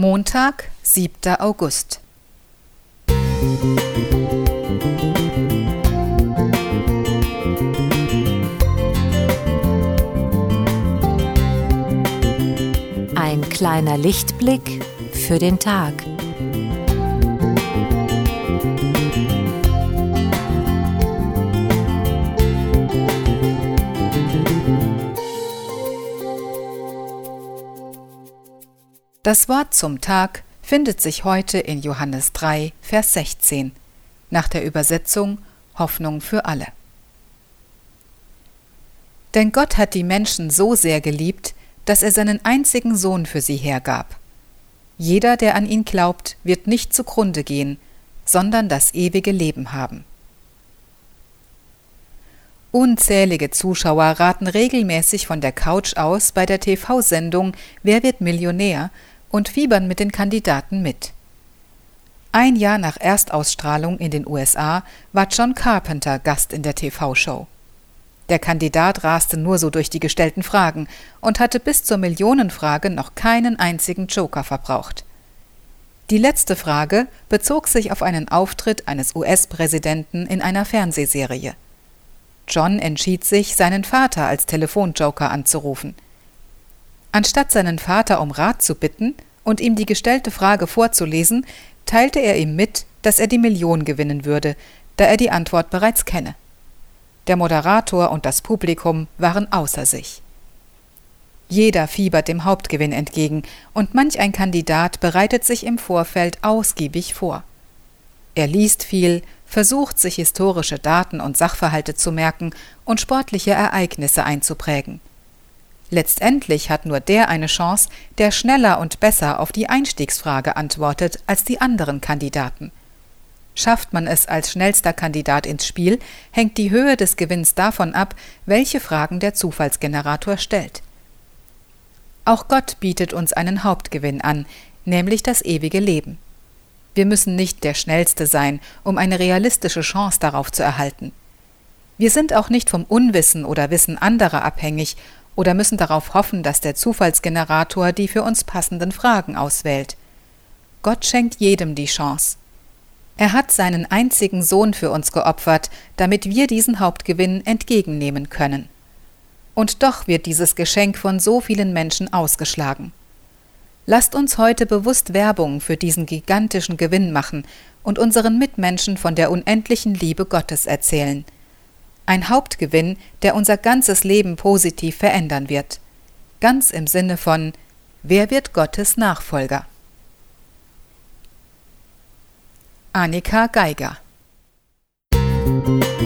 Montag, 7. August. Ein kleiner Lichtblick für den Tag. Das Wort zum Tag findet sich heute in Johannes 3, Vers 16, nach der Übersetzung Hoffnung für alle. Denn Gott hat die Menschen so sehr geliebt, dass er seinen einzigen Sohn für sie hergab. Jeder, der an ihn glaubt, wird nicht zugrunde gehen, sondern das ewige Leben haben. Unzählige Zuschauer raten regelmäßig von der Couch aus bei der TV-Sendung Wer wird Millionär und fiebern mit den Kandidaten mit. Ein Jahr nach Erstausstrahlung in den USA war John Carpenter Gast in der TV-Show. Der Kandidat raste nur so durch die gestellten Fragen und hatte bis zur Millionenfrage noch keinen einzigen Joker verbraucht. Die letzte Frage bezog sich auf einen Auftritt eines US-Präsidenten in einer Fernsehserie. John entschied sich, seinen Vater als Telefonjoker anzurufen – Anstatt seinen Vater um Rat zu bitten und ihm die gestellte Frage vorzulesen, teilte er ihm mit, dass er die Million gewinnen würde, da er die Antwort bereits kenne. Der Moderator und das Publikum waren außer sich. Jeder fiebert dem Hauptgewinn entgegen, und manch ein Kandidat bereitet sich im Vorfeld ausgiebig vor. Er liest viel, versucht sich historische Daten und Sachverhalte zu merken und sportliche Ereignisse einzuprägen. Letztendlich hat nur der eine Chance, der schneller und besser auf die Einstiegsfrage antwortet als die anderen Kandidaten. Schafft man es als schnellster Kandidat ins Spiel, hängt die Höhe des Gewinns davon ab, welche Fragen der Zufallsgenerator stellt. Auch Gott bietet uns einen Hauptgewinn an, nämlich das ewige Leben. Wir müssen nicht der Schnellste sein, um eine realistische Chance darauf zu erhalten. Wir sind auch nicht vom Unwissen oder Wissen anderer abhängig oder müssen darauf hoffen, dass der Zufallsgenerator die für uns passenden Fragen auswählt. Gott schenkt jedem die Chance. Er hat seinen einzigen Sohn für uns geopfert, damit wir diesen Hauptgewinn entgegennehmen können. Und doch wird dieses Geschenk von so vielen Menschen ausgeschlagen. Lasst uns heute bewusst Werbung für diesen gigantischen Gewinn machen und unseren Mitmenschen von der unendlichen Liebe Gottes erzählen. Ein Hauptgewinn, der unser ganzes Leben positiv verändern wird. Ganz im Sinne von Wer wird Gottes Nachfolger? Annika Geiger Musik